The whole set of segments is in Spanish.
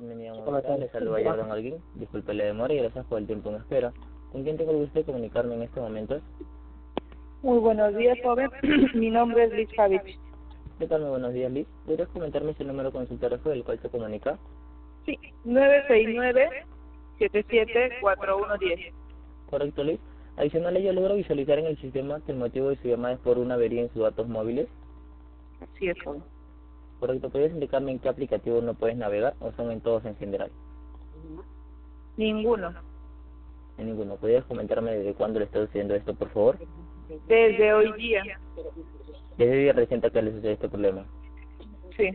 Bienvenido a Hola, Movistar, le saluda Jordan Alguín. Disculpe la demora y gracias por el tiempo en espera. ¿Con quién tengo el gusto de comunicarme en este momento? Muy buenos días, joven. Mi nombre es Liz Javich. ¿Qué tal? Muy buenos días, Liz. ¿Podrías comentarme si el número consultorio del cual se comunica? Sí, 969-774110. Correcto, Liz. Adicional, ella logra visualizar en el sistema que el motivo de su llamada es por una avería en sus datos móviles. Así es, joven. Correcto, ¿podrías indicarme en qué aplicativo no puedes navegar o son en todos en general? Ninguno. En ninguno. ¿Podrías comentarme desde cuándo le está sucediendo esto, por favor? Desde hoy día. Desde día reciente que le sucede este problema. Sí.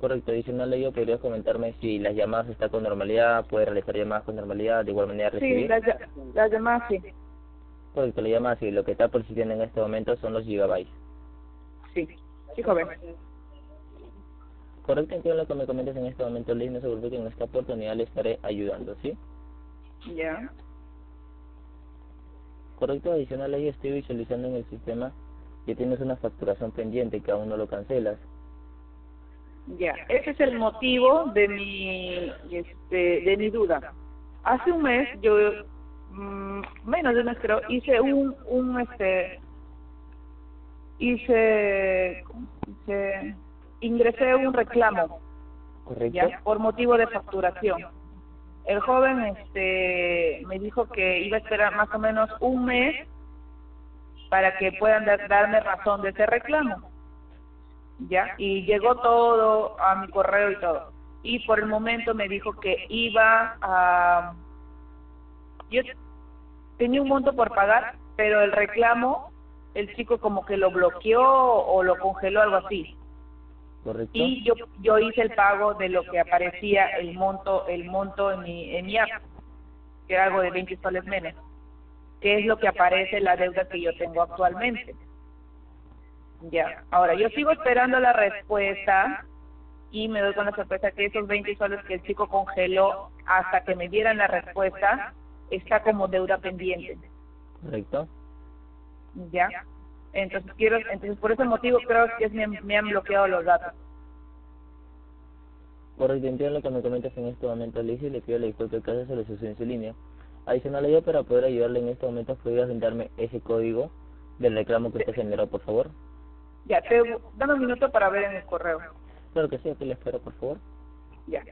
Correcto, adicional a ello, ¿podrías comentarme si las llamadas están con normalidad, puede realizar llamadas con normalidad, de igual manera recibir? Sí, las las llamadas sí. Correcto, la llamada sí, lo que está persiguiendo en este momento son los gigabytes. Sí. Sí, joven. Correcto, entiendo lo que me comentas en este momento, Liz, no se preocupe que en esta oportunidad le estaré ayudando, ¿sí? Ya. Correcto, adicional a ello, estoy visualizando en el sistema que tienes una facturación pendiente que aún no lo cancelas. Ya. Ese es el motivo de mi, este, de mi duda. Hace un mes, yo, mm, menos de un mes creo, hice un, un, este, hice, hice, ingresé un reclamo por motivo de facturación. El joven este me dijo que iba a esperar más o menos un mes para que puedan dar- darme razón de ese reclamo. Ya, y llegó todo a mi correo y todo. Y por el momento me dijo que iba a yo tenía un monto por pagar, pero el reclamo el chico como que lo bloqueó o lo congeló algo así ¿Correcto? y yo yo hice el pago de lo que aparecía el monto el monto en mi en mi app que era algo de 20 soles menos que es lo que aparece la deuda que yo tengo actualmente ya ahora yo sigo esperando la respuesta y me doy con la sorpresa que esos 20 soles que el chico congeló hasta que me dieran la respuesta está como deuda pendiente ¿Correcto? ya entonces quiero entonces por ese motivo creo que me han bloqueado los datos Correcto, entiendo lo que me comentas en este momento, Liz, y le pido la disculpa que caso se le sucedió en su línea. Adicional a ello, para poder ayudarle en este momento, ¿podrías brindarme ese código del reclamo que usted generó, por favor? Ya, te dame un minuto para ver en el correo. Claro que sí, aquí le espero, por favor. Ya.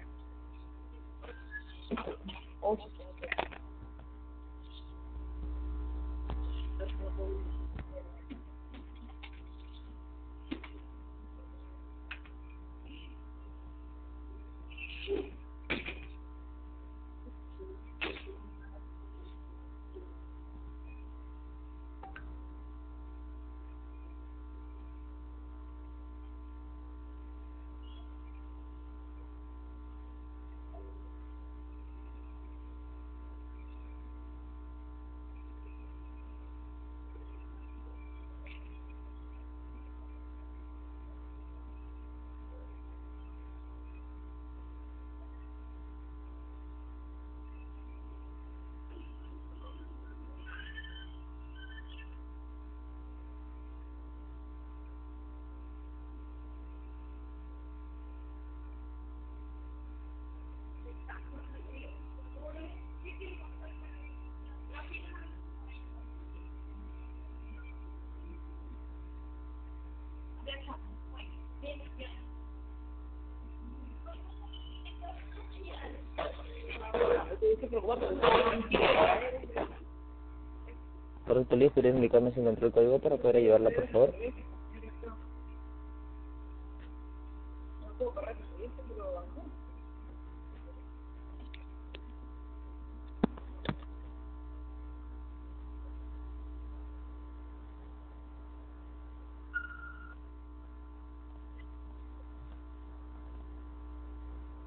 Correcto, Liz, ¿podrías indicarme si encontró el código para poder ayudarla, por favor?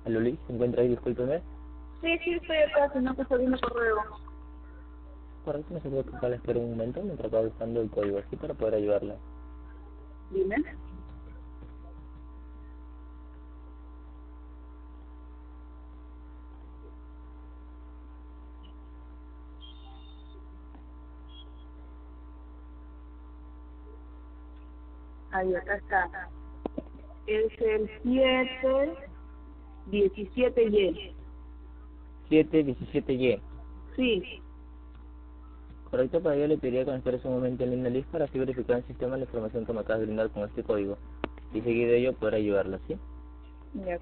Aló, Liz, ¿se encuentra ahí? Discúlpeme. Sí, sí, estoy acá, si no que estoy viendo correo. Correcto, no se preocupe, le espero un momento mientras acabo buscando el código aquí para poder ayudarla. Dime. Ahí, acá está. Es el 7 17Y. 717Y. Sí. Correcto, para ello le pediría un momento en línea para así verificar en el sistema la información que me acabas de brindar con este código. Y seguido ello poder ayudarla, ¿sí? Ya.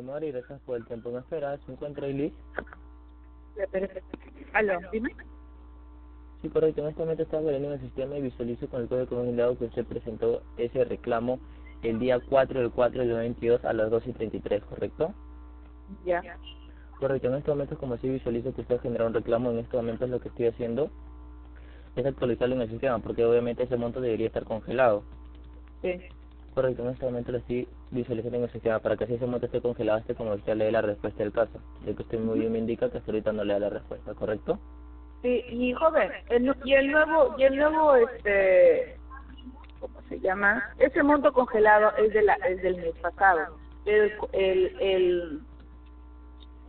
Demora y gracias por el tiempo en espera. ¿Se encuentra Liz? Aló, dime. Sí, correcto. En este momento estaba en el sistema y visualizo con el código me dado que usted presentó ese reclamo el día 4 del 4 del 22 a las 2 y 33, ¿correcto? Ya. Correcto. En este momento, como sí visualizo que usted ha generado un reclamo, en este momento lo que estoy haciendo es actualizarlo en el sistema, porque obviamente ese monto debería estar congelado. Sí. Correcto, en este momento lo estoy visualizando en el sistema para que si ese monto esté congelado, esté como usted lee la respuesta del caso. De que usted muy bien me indica que hasta ahorita no le da la respuesta, ¿correcto? Sí, y joven, el, y el nuevo, y el nuevo, este, ¿cómo se llama? Ese monto congelado es de la, es del mes pasado. El, el, el,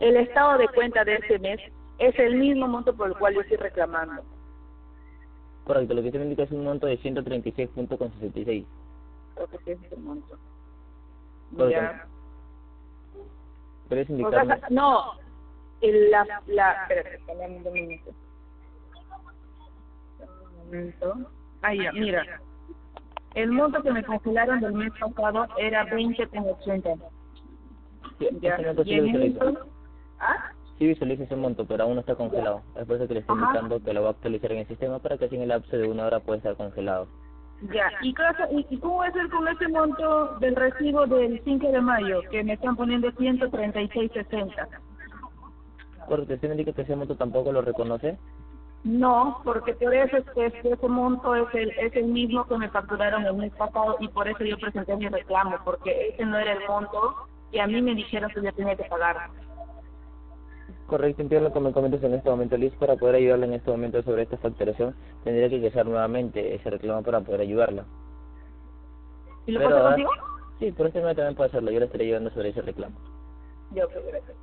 el estado de cuenta de ese mes es el mismo monto por el cual yo estoy reclamando. Correcto, lo que usted me indica es un monto de 136.66. Creo que sí es ese monto. Ya. ¿Puedes O indicarme? sea, no, el, la, la, espérate, un minuto. Un momento. Ah, ya, mira. El monto que me congelaron del mes pasado era 20,80. Sí, Ya. Y en eso, ¿ah? Sí visualizo ese monto, pero aún no está congelado. Es por eso que le estoy indicando que lo va a actualizar en el sistema para que así en el lapso de una hora pueda estar congelado. Ya. ¿Y, cosa- y, y cómo va a ser con ese monto del recibo del 5 de mayo que me están poniendo 136,60? Correcto, usted me indica que ese monto tampoco lo reconoce. No, porque por eso es que ese monto es el, es el mismo que me facturaron el mes pasado y por eso yo presenté mi reclamo, porque ese no era el monto y a mí me dijeron que yo tenía que pagar. Correcto, entiendo lo que me comentas en este momento, Liz. Para poder ayudarla en este momento sobre esta facturación, tendría que ingresar nuevamente ese reclamo para poder ayudarla. ¿Y lo Pero, puedo contigo? Sí, por este medio también puede hacerlo. Yo le estaré ayudando sobre ese reclamo. Pues, gracias.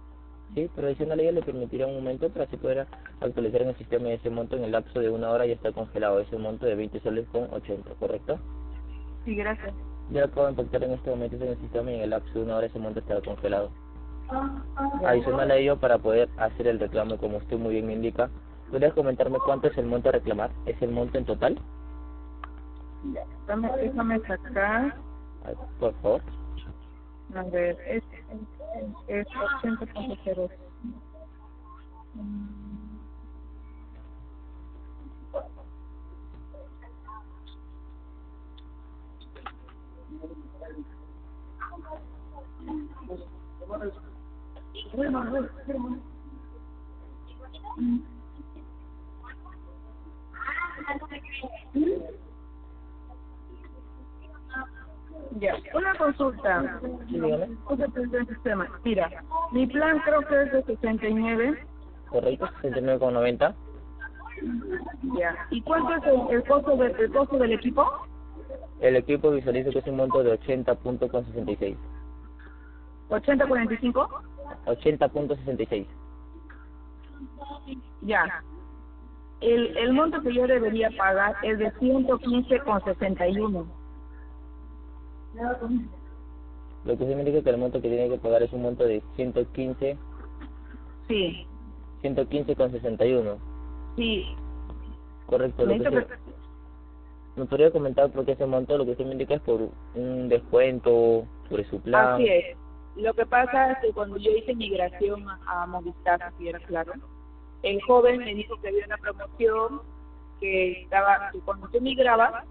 Sí, pero adicional a ello le permitirá un momento para así poder actualizar en el sistema ese monto en el lapso de una hora y está congelado ese monto de 20 soles con 80, ¿correcto? Sí, gracias. Ya de impactar en este momento en el sistema y en el lapso de una hora ese monto estará congelado. Adicional a ello, para poder hacer el reclamo como usted muy bien me indica, ¿podrías comentarme cuánto es el monto a reclamar? ¿Es el monto en total? Ya. Déjame sacar. Por favor. A ver, es, es, es 80.0. Ya, una consulta. El sistema. Mira, mi plan creo que es de 69. Correcto, 69,90. Ya. ¿Y cuánto es el, el costo del el costo del equipo? El equipo visualiza que es un monto de 80.66. 80.45. 80.66. Ya. El, el monto que yo debería pagar es de 115.61. Lo que significa que el monto que tiene que pagar es un monto de 115, Sí, 115,61. sí. Correcto, lo que, se- ¿Me podría comentar por qué ese monto lo que usted me indica es por un descuento sobre su plan? Así es. Lo que pasa es que cuando yo hice migración a, Movistar, si era claro, el joven me dijo que había una promoción que estaba, que cuando yo migraba,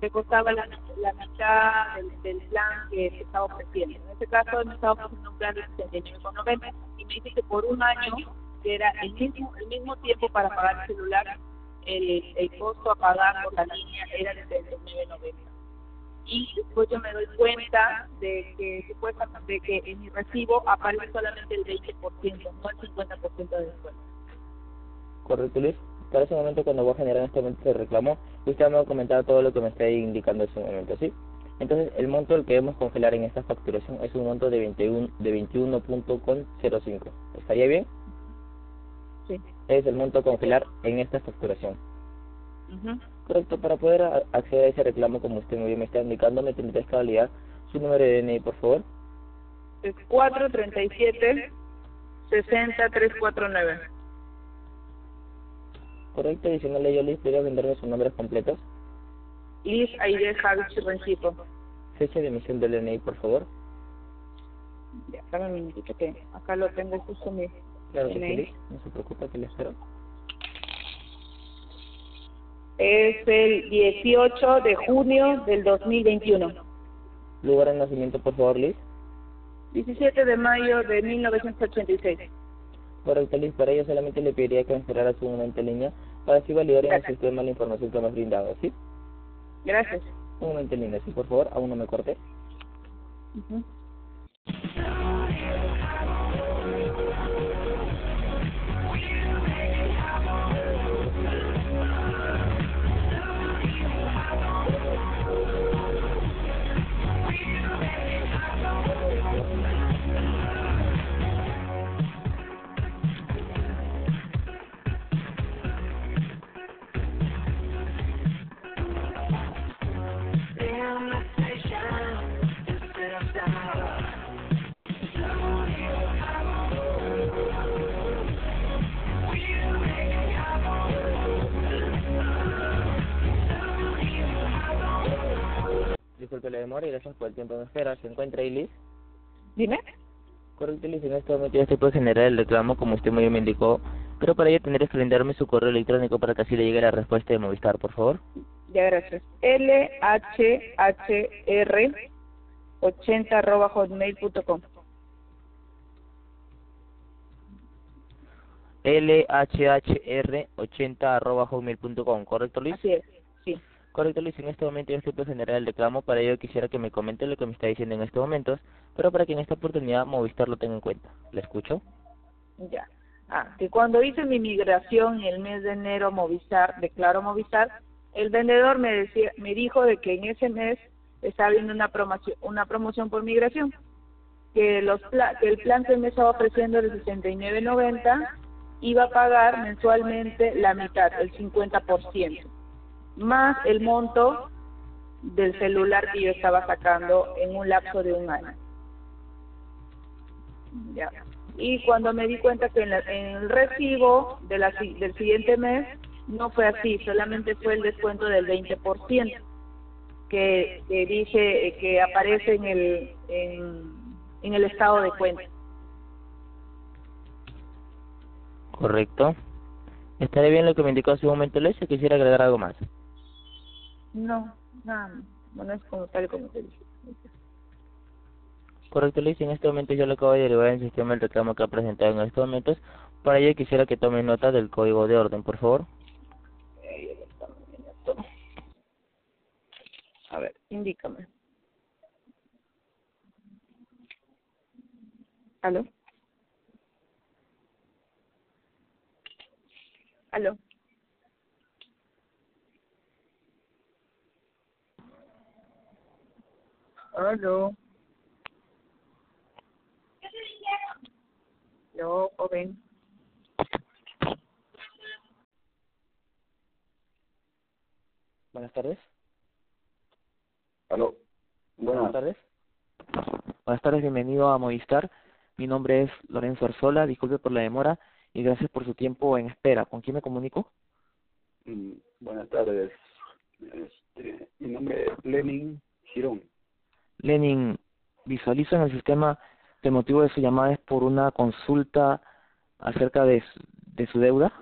te costaba la, la mitad del, plan que se estaba ofreciendo. En este caso, me estaba ofreciendo un plan de 69,90 y me dice que por un año, que era el mismo, el mismo tiempo para pagar el celular, el, el costo a pagar por la línea era de 39,90 y después yo me doy cuenta de que supuestamente de que en mi recibo aparece solamente el 20%, no el 50% de descuento. Correcto, Luis. Para ese momento, cuando voy a generar este momento de reclamo, usted me va a comentar todo lo que me está indicando en ese momento, ¿sí? Entonces, el monto al que debemos congelar en esta facturación es un monto de 21 de 21.05. ¿Estaría bien? Sí. Es el monto a congelar en esta facturación. Ujú. Correcto, para poder acceder a ese reclamo, como usted muy bien me está indicando, me tendría que validar su número de DNI, por favor. Es 437 60349. Correcto, adicional a ello, Luis, ¿podría brindarme sus nombres completos? Liz Aide Javich Rencipo. Fecha de emisión del DNI, por favor. Ya, dame un minutito que acá lo tengo justo mi Claro que sí, no se preocupe, que le espero. Es el 18 de junio del 2021. Lugar de nacimiento, por favor, Liz. 17 de mayo de 1986. Correcto, Liz, para ello solamente le pediría que me esperara su momento en línea para así validar en el sistema la información que me has brindado, ¿sí? Gracias. Un momento en línea, sí, por favor, aún no me corte. Ujú. Disculpe la demora y gracias por el tiempo de espera. ¿Se encuentra Liz? Dime. Correcto, Liz, en este momento ya estoy por generar el reclamo, como usted muy bien me indicó, pero para ello tendría que brindarme su correo electrónico para que así le llegue la respuesta de Movistar, por favor. Ya, gracias. LHHR 80 arroba hotmail.com. lhhr80.hotmail.com, ¿correcto, Liz? Así es. Correcto, Luis. En este momento yo estoy por generar el reclamo. Para ello quisiera que me comente lo que me está diciendo en estos momentos, pero para que en esta oportunidad Movistar lo tenga en cuenta. ¿Le escucho? Ya. Ah, que cuando hice mi migración en el mes de enero Movistar, declaro Movistar, el vendedor me decía, me dijo de que en ese mes estaba habiendo una promoción, una promoción por migración, que los que el plan que me estaba ofreciendo de 69.90 iba a pagar mensualmente la mitad, el 50%, más el monto del celular que yo estaba sacando en un lapso de un año. Ya. Y cuando me di cuenta que en, la- en el recibo de la del siguiente mes no fue así, solamente fue el descuento del 20% que, que dice eh, que aparece en el en, en el estado de cuenta. Correcto. ¿Estaré bien lo que me indicó hace un momento, Luis? ¿O quisiera agregar algo más? No, nada, bueno es como tal como te dije. Correcto, Luis. En este momento yo le acabo de derivar en el sistema el reclamo que ha presentado en estos momentos. Para ello quisiera que tome nota del código de orden, por favor. A ver, indícame. ¿Aló? ¿Aló? ¿Aló? No, joven. Buenas tardes. Aló. Buenas Buenas. tardes. Buenas tardes, bienvenido a Movistar. Mi nombre es Lorenzo Arzola, disculpe por la demora y gracias por su tiempo en espera. ¿Con quién me comunico? Mm, Buenas tardes. Eh, Lenin Girón. Lenin, visualiza en el sistema que el motivo de su llamada es por una consulta acerca de su, de su deuda.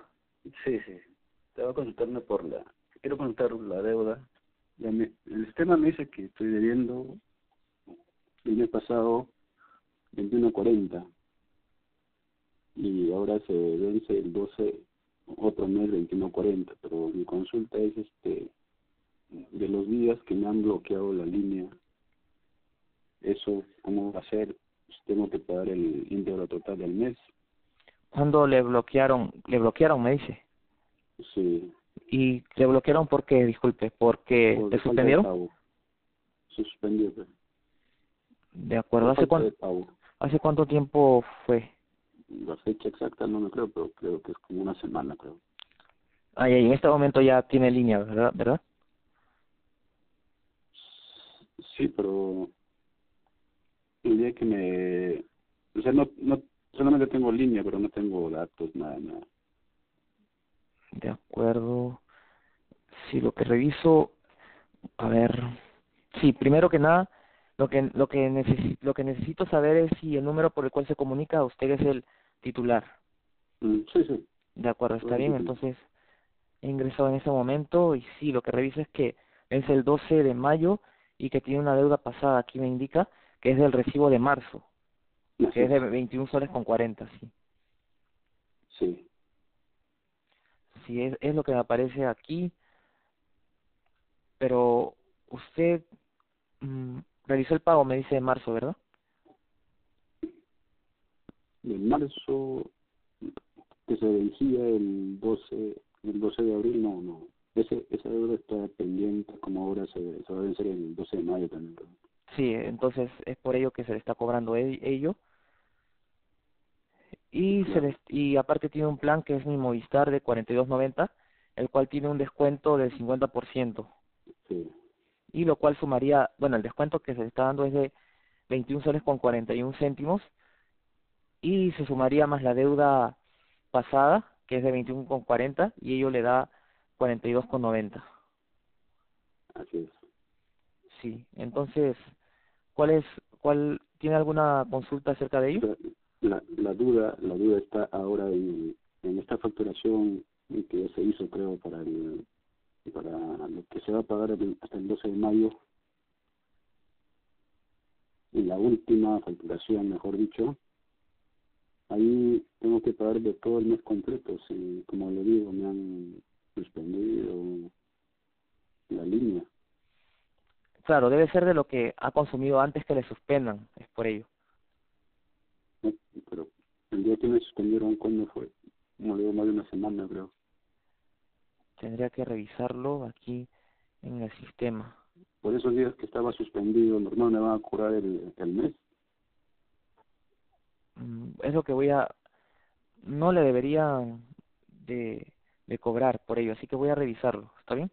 Sí, sí. Te voy a consultarme por la... Quiero consultar la deuda. El sistema me dice que estoy debiendo el mes pasado 21.40 y ahora se vence el 12 otro mes 21.40 pero mi consulta es este de los días que me han bloqueado la línea eso cómo va a ser Pues tengo que pagar el íntegro total del mes Cuando le bloquearon, le bloquearon, me dice. sí Y le bloquearon porque, disculpe, porque por te suspendieron. pago. Se suspendió pues. De acuerdo, Por ¿hace pago. hace cuánto tiempo fue? La fecha exacta no me creo, pero creo que es como una semana, creo. Ah, y en este momento ya tiene línea, ¿verdad? ¿verdad? Sí, pero el día que me... O sea, no, no, solamente tengo línea, pero no tengo datos, nada, nada. De acuerdo. Sí, lo que reviso, a ver. Sí, primero que nada, lo que lo que necesito lo que necesito saber es si el número por el cual se comunica usted es el titular. Mm, sí, sí. De acuerdo, está el bien. titular. Entonces he ingresado en ese momento y sí, lo que reviso es que es el 12 de mayo y que tiene una deuda pasada. Aquí me indica que es del recibo de marzo, Así que es de es. 21 soles con 40, sí. Sí, Sí, es, es lo que me aparece aquí. Pero usted mm, realizó el pago, me dice de marzo, ¿verdad? de marzo, que se vencía el 12, el 12 de abril, no, no. Ese, esa deuda está pendiente, como ahora se, se va a vencer el 12 de mayo también. creo. Sí, entonces es por ello que se le está cobrando e- ello. Y se les, y aparte tiene un plan que es mi Movistar de 42.90, el cual tiene un descuento del 50%, Sí, y lo cual sumaría, bueno, el descuento que se le está dando es de 21 soles con 41 céntimos y se sumaría más la deuda pasada, que es de 21 con 40 y ello le da 42 con 90. así es. Sí, entonces, ¿cuál es, cuál, tiene alguna consulta acerca de ello? La, la duda la duda está ahora en, esta facturación que se hizo creo para el para lo que se va a pagar hasta el 12 de mayo en la última facturación mejor dicho ahí tengo que pagar de todo el mes completo si como le digo me han suspendido la línea Claro, debe ser de lo que ha consumido antes que le suspendan, es por ello. pero el día que me suspendieron cuando fue no le digo más de una semana creo Tendría que revisarlo aquí en el sistema. por esos días que estaba suspendido, normal me van a cobrar el, el mes. Mm, Es lo que voy a... No le debería de, de cobrar por ello, así que voy a revisarlo, ¿está bien?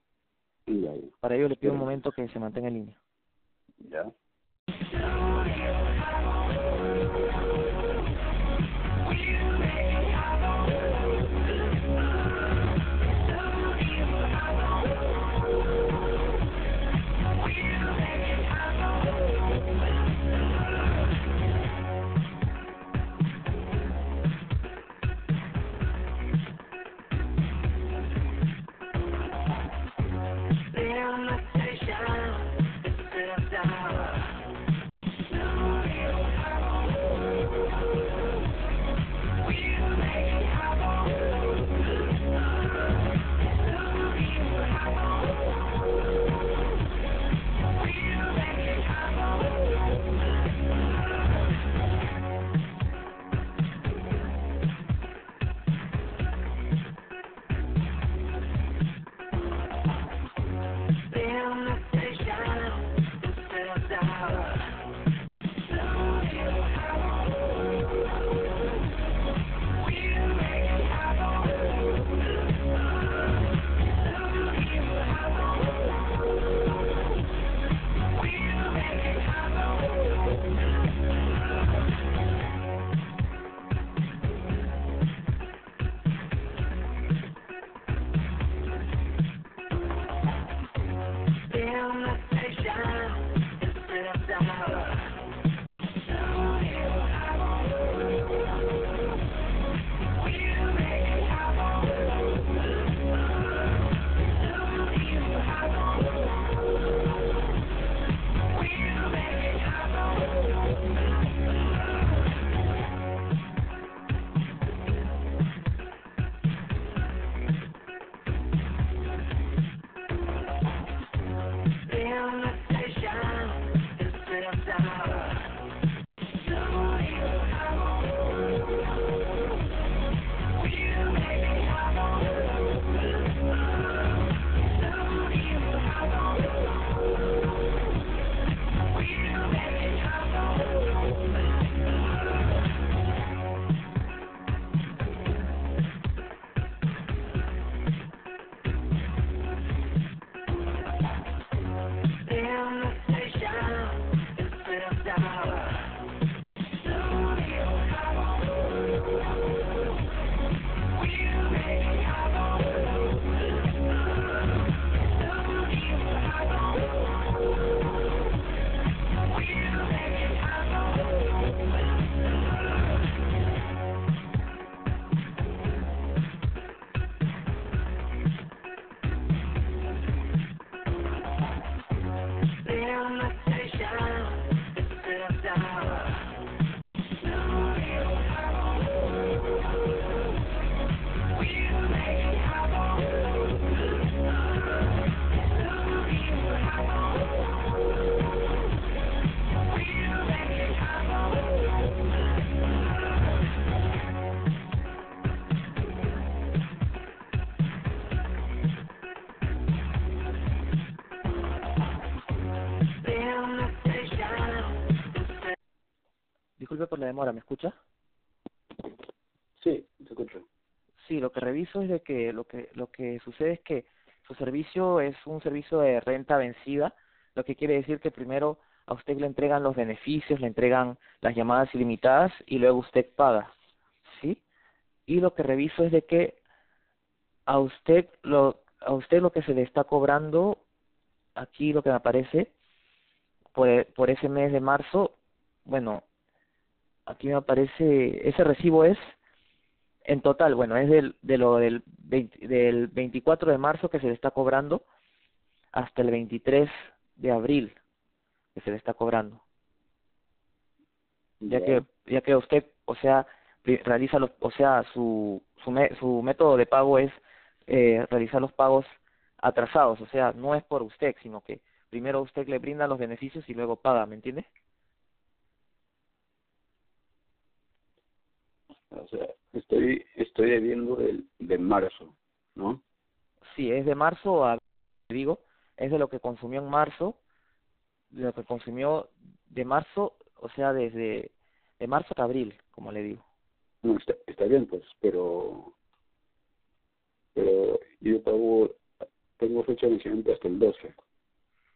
Para ello le pido un momento que se mantenga en línea. ya. Lo que reviso es de que lo que lo que sucede es que su servicio es un servicio de renta vencida, lo que quiere decir que primero a usted le entregan los beneficios, le entregan las llamadas ilimitadas y luego usted paga, ¿sí? Y lo que reviso es de que a usted lo a usted lo que se le está cobrando aquí lo que me aparece por por ese mes de marzo, bueno, aquí me aparece ese recibo es en total, bueno, es del, de lo del, 20, del 24 de marzo que se le está cobrando hasta el 23 de abril que se le está cobrando. Ya que ya que usted, o sea, realiza los, o sea, su su, me, su método de pago es eh, realizar los pagos atrasados, o sea, no es por usted, sino que primero usted le brinda los beneficios y luego paga, ¿me entiende? O sea, estoy estoy debiendo del de marzo, ¿no? Sí, es de marzo a digo, es de lo que consumió en marzo, de lo que consumió de marzo, o sea, desde de marzo hasta abril, como le digo. No, está, está bien, pues, pero pero yo pago tengo fecha de vencimiento hasta el 12.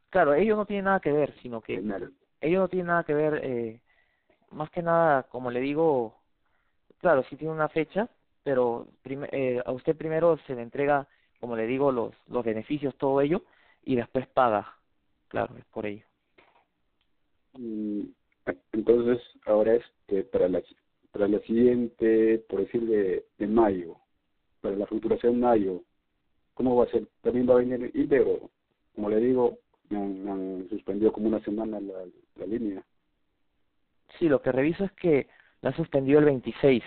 Claro, ellos no tienen nada que ver, sino que ellos no tienen nada que ver, eh, más que nada, como le digo, claro, sí tiene una fecha, pero eh, a usted primero se le entrega, como le digo, los, los beneficios, todo ello, y después paga, claro, es por ello. Mm, Entonces, ahora este para la para la siguiente, por decir de, de mayo, para la facturación mayo, ¿cómo va a ser? ¿También va a venir íntegro? Como le digo, me han, me han suspendido como una semana la, la línea. Sí, lo que reviso es que la suspendió el 26.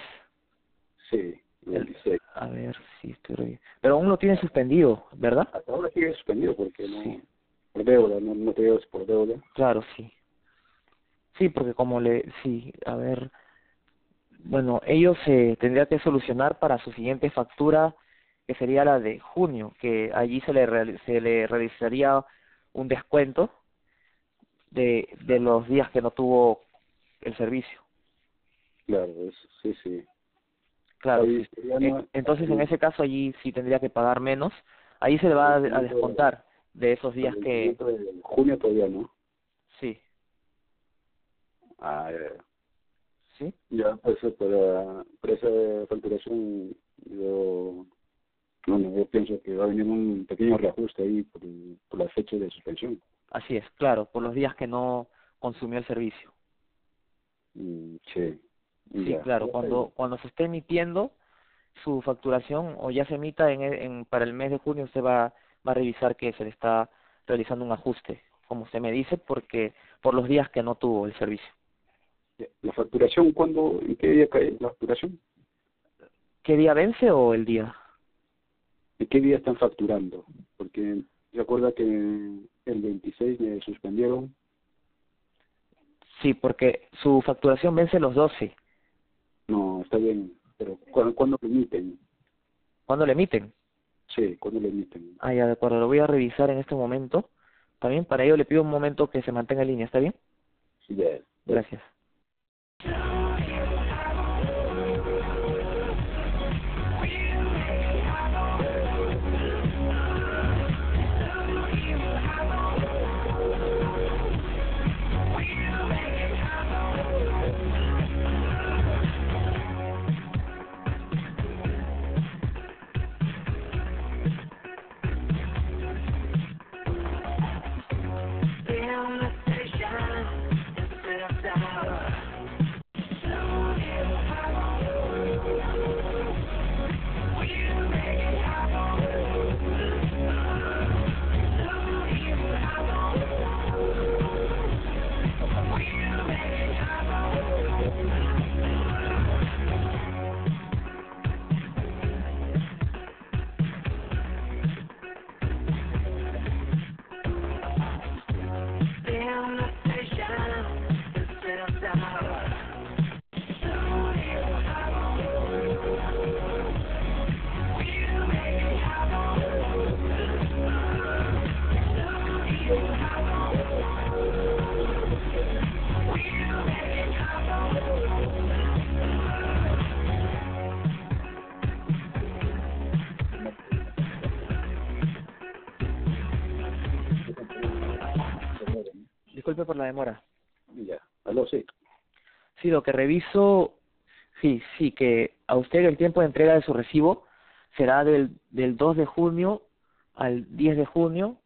Sí, el 26. A ver si estoy re- Pero aún lo tiene suspendido, ¿verdad? Hasta ahora sigue suspendido porque no, Sí. por deuda, no, no te por deuda. Claro, sí. Sí, porque como le... Sí, a ver... Bueno, ellos se tendría que solucionar para su siguiente factura, que sería la de junio, que allí se le, se le realizaría un descuento de, de los días que no tuvo el servicio. Claro, es, sí, sí. Claro, sí. entonces en ese caso allí sí tendría que pagar menos. Ahí se le va a, a descontar de esos días que... de junio todavía no. Sí, Ah, ya, sí. ya, pues para, para esa facturación yo, bueno, yo pienso que va a venir un pequeño reajuste ahí por, por la fecha de suspensión. Así es, claro, por los días que no consumió el servicio. Mm, sí. Sí, ya. claro, cuando cuando se esté emitiendo su facturación o ya se emita en, en para el mes de junio, usted va va a revisar que se le está realizando un ajuste, como usted me dice, porque por los días que no tuvo el servicio. ¿La facturación cuándo, en qué día cae la facturación? ¿Qué día vence o el día? ¿En qué día están facturando? Porque se acuerda que el 26 me suspendieron. Sí, porque su facturación vence los 12. No, está bien, pero ¿cuándo, ¿cuándo lo emiten? ¿Cuándo le emiten? Sí, ¿cuándo lo emiten? Ah, ya, de acuerdo, lo voy a revisar en este momento. También para ello le pido un momento que se mantenga en línea, ¿está bien? Sí, ya. Gracias. Disculpe por la demora. Ya, aló, sí. Sí, lo que reviso, sí, sí, que a usted el tiempo de entrega de su recibo será del, del 2 de junio al 10 de junio.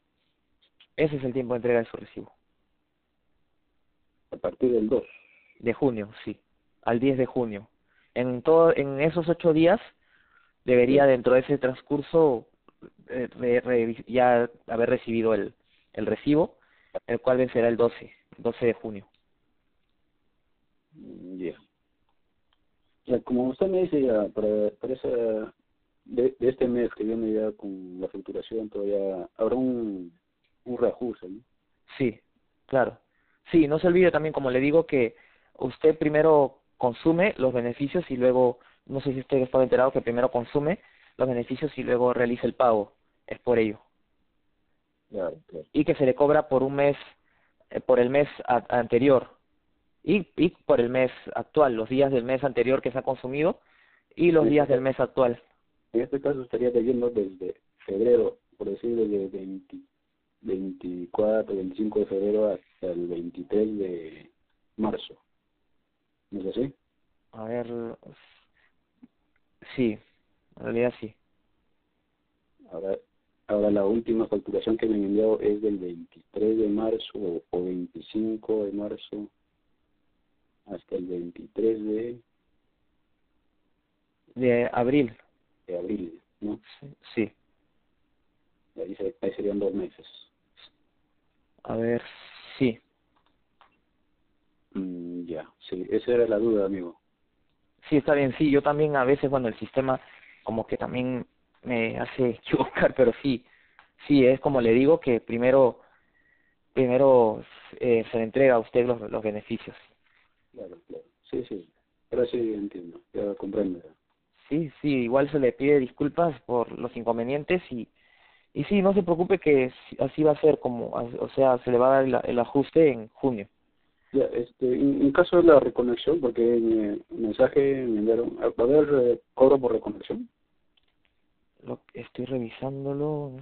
Ese es el tiempo de entrega de su recibo. A partir del 2. De junio, sí, al 10 de junio. En, todo, en esos ocho días debería dentro de ese transcurso eh, re- re- ya haber recibido el, el recibo, el cual vencerá el 12, 12 de junio. Mm, Ya. Ya, como usted me dice, ya, para, para esa, de, de este mes que viene ya con la facturación, todavía habrá un, un reajuste, ¿no? Sí, claro. Sí, no se olvide también, como le digo, que usted primero consume los beneficios y luego, no sé si usted estaba enterado, que primero consume los beneficios y luego realiza el pago. Es por ello. Y que se le cobra por un mes, eh, por el mes a- anterior y, y por el mes actual, los días del mes anterior que se ha consumido y los Sí, días del mes actual. En este caso estaría debiendo desde febrero, por decir, desde 20, 24, 25 de febrero hasta el 23 de marzo. ¿No es así? A ver, sí, en realidad sí. Ahora, ahora la última facturación que me han enviado es del 23 de marzo o, o 25 de marzo hasta el 23 de, De abril, de abril, ¿no? sí. Ahí, se- ahí serían dos meses. A ver, sí. Mm, ya, sí, esa era la duda, amigo. Sí, está bien, sí, yo también a veces, bueno, el sistema como que también me hace equivocar, pero sí, sí, es como le digo que primero, primero eh, se le entrega a usted los, los beneficios. Claro, claro. Sí, sí. Ahora sí entiendo, ya comprendo. Sí, sí, igual se le pide disculpas por los inconvenientes y, y sí, no se preocupe que sí- así va a ser como, o sea, se le va a dar el, el ajuste en junio. Ya, este, en, en caso de la reconexión, porque en el mensaje me enviaron, ¿va a haber eh, cobro por reconexión? Lo estoy revisándolo.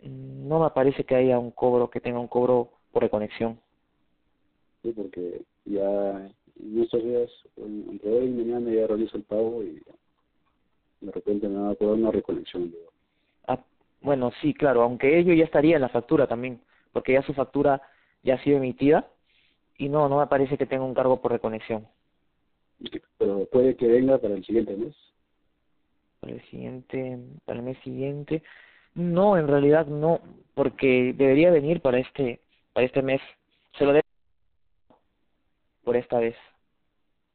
Mm, No me parece que haya un cobro, que tenga un cobro por reconexión. Sí, porque ya en estos días, en- entre hoy y mañana ya realizo el pago y de repente me va a cobrar una reconexión. digo. Ah, bueno, sí, claro, aunque ello ya estaría en la factura también, porque ya su factura ya ha sido emitida y no, no me parece que tenga un cargo por reconexión. Pero puede que venga para el siguiente mes. Para el siguiente, para el mes siguiente, no, en realidad no, porque debería venir para este, para este mes. Se lo debo por esta vez.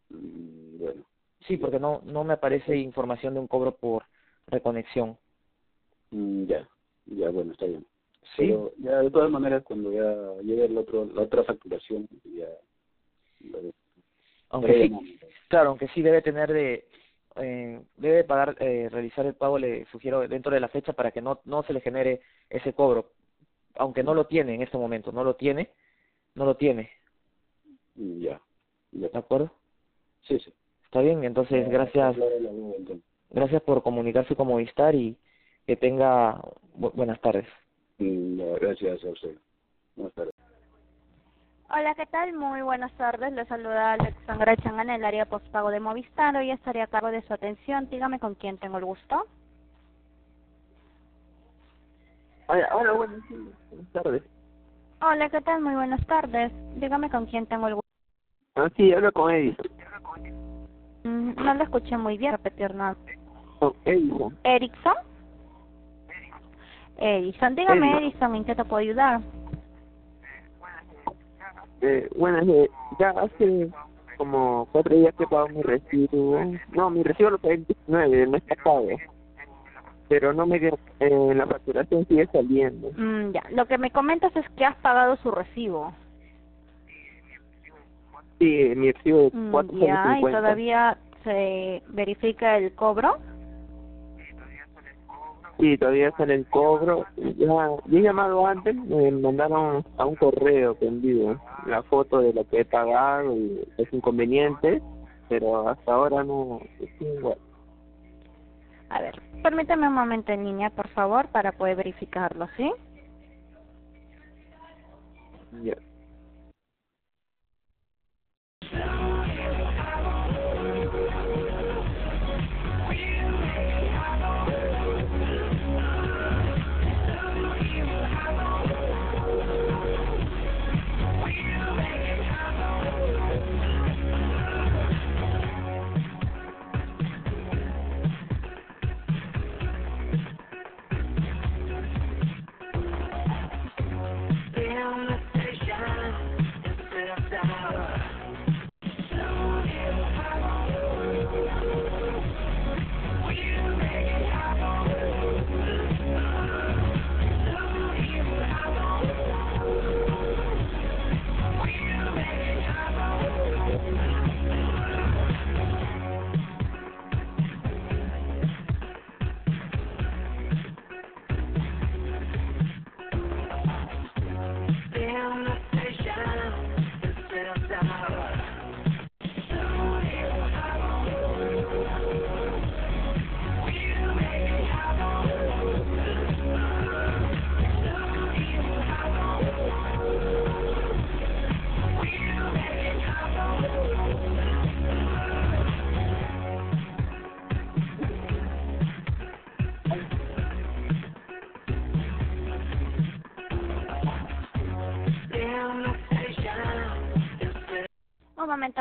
Mm, Bueno, Sí, porque no, no me aparece información de un cobro por reconexión. mm, ya, ya, bueno, está bien. Sí, Pero ya de todas maneras, cuando ya llegue el otro, la otra facturación, ya... aunque sí, claro, aunque sí debe tener de, eh, debe pagar, eh, realizar el pago, le sugiero dentro de la fecha para que no, no se le genere ese cobro, aunque no lo tiene en este momento, no lo tiene, no lo tiene, Mm, Ya, ya. ¿de acuerdo? Sí, sí. Está bien, entonces Ya, gracias, gracias por comunicarse con Movistar y que tenga bu- buenas tardes. Mm, gracias a usted. Buenas tardes. Hola, ¿qué tal? Muy buenas tardes. Le saluda Alexandra Changana en el área postpago de Movistar. Hoy estaré a cargo de su atención. Dígame con quién tengo el gusto. Hola, hola, buenas, tardes. Hola, ¿qué tal? Muy buenas tardes. Dígame con quién tengo el gusto. Ah, sí, hablo con Edison. Mm, No lo escuché muy bien. Repetir nada. Con Edison. Erickson. Edison, dígame, Edison. Edison, ¿en qué te puedo ayudar? Eh, bueno, eh, ya hace como cuatro días que pago mi recibo. No, mi recibo lo pagué el 19 del mes pasado. Pero no me eh, la facturación sigue saliendo. Mm, ya, lo que me comentas es que has pagado su recibo. Sí, mi recibo de Mm, ya, y 4.50. todavía se verifica el cobro. Sí, todavía sale el cobro. Ya, yo he llamado antes, me mandaron a un correo prendido la foto de lo que he pagado y los inconvenientes, pero hasta ahora no. es igual. A ver, permítame un momento en línea, por favor, para poder verificarlo, ¿sí? Ya.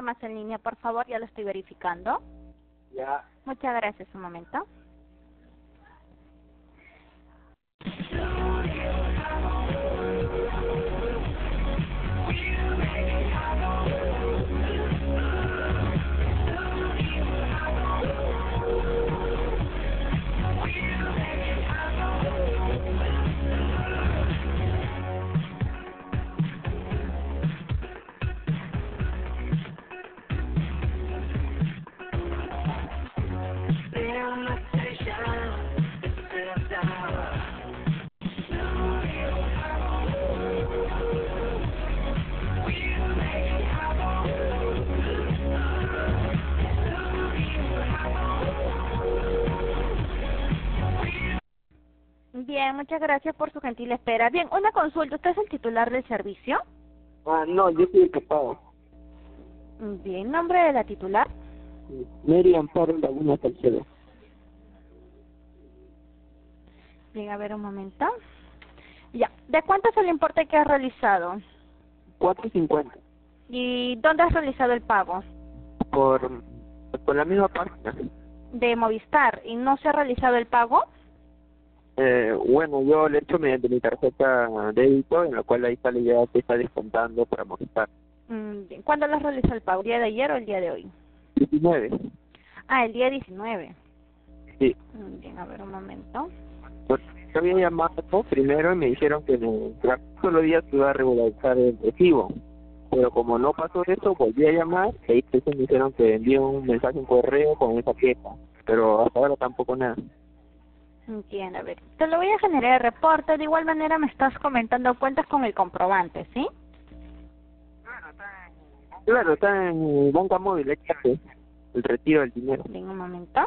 Más en línea, por favor, ya lo estoy verificando. Ya. Muchas gracias, un momento. Muchas gracias por su gentil espera. Bien, una consulta. ¿Usted es el titular del servicio? Ah, no, yo soy el que pago. Bien, ¿nombre de la titular? Mary Amparo Laguna Salcedo. Bien, a ver un momento. Ya, ¿de cuánto es el importe que has realizado? 4.50. ¿Y dónde has realizado el pago? Por, por la misma página. De Movistar. ¿Y no se ha realizado el pago? Eh, bueno, yo le he hecho mediante mi tarjeta débito, en la cual ahí sale ya que está descontando para Movistar. Mm. ¿Cuándo lo has realizado el pago? ¿El día de ayer o el día de hoy? 19. Ah, el día 19. Sí. Mm, Bien, a ver un momento. Pues, yo había llamado primero y me dijeron que en el solo día se iba a regularizar el recibo. Pero como no pasó eso, volví a llamar y ahí pues, me dijeron que envié un mensaje, un correo con esa queja. Pero hasta ahora tampoco nada. Entiendo, a ver. Te lo voy a generar el reporte. De igual manera me estás comentando cuentas con el comprobante, ¿sí? Claro, está en banca móvil, échate el retiro del dinero. Bien, un momento.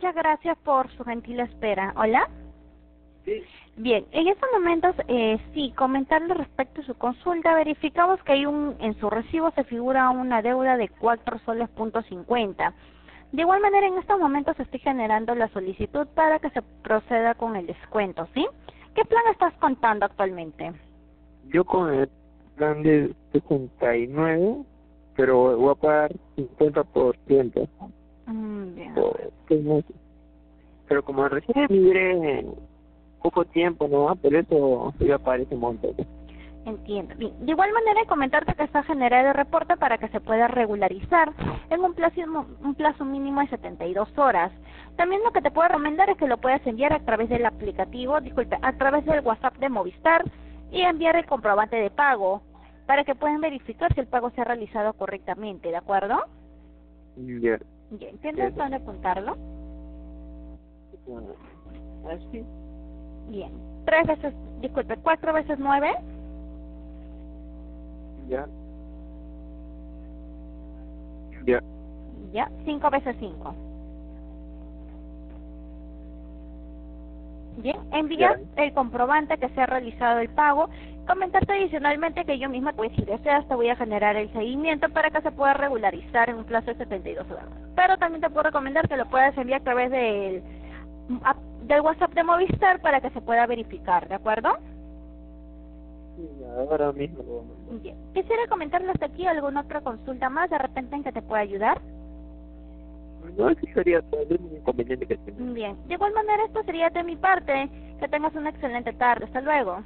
Muchas gracias por su gentil espera. ¿Hola? Sí. Bien, en estos momentos, eh, sí, comentarle respecto a su consulta, verificamos que hay un, en su recibo se figura una deuda de 4 soles punto 50. De igual manera, en estos momentos estoy generando la solicitud para que se proceda con el descuento, ¿sí? ¿Qué plan estás contando actualmente? Yo con el plan de 69, pero voy a pagar 50% Mm, bien. Pero como recién migré en poco tiempo, ¿no? Por eso iba a pagar ese monto. Entiendo. Bien. De igual manera, comentarte que está generado el reporte para que se pueda regularizar en un plazo, un plazo mínimo de 72 horas. También lo que te puedo recomendar es que lo puedas enviar a través del aplicativo, disculpe, a través del WhatsApp de Movistar y enviar el comprobante de pago para que puedan verificar si el pago se ha realizado correctamente, ¿de acuerdo? Ya. Bien, ¿tienes dónde apuntarlo? Así. Bien. Tres veces, disculpe, cuatro veces nueve, Ya. Ya. ya, cinco veces cinco. Bien, envías el comprobante que se ha realizado el pago. Comentarte adicionalmente que yo misma, pues si deseas, te voy a generar el seguimiento para que se pueda regularizar en un plazo de 72 horas. Pero también te puedo recomendar que lo puedas enviar a través del, del WhatsApp de Movistar para que se pueda verificar, ¿de acuerdo? Sí, ahora mismo. Bien. Quisiera comentarle hasta aquí alguna otra consulta más, de repente en que te pueda ayudar. No, sería todo el inconveniente que tengo. Bien. De igual manera, esto sería de mi parte. Que tengas una excelente tarde. Hasta luego.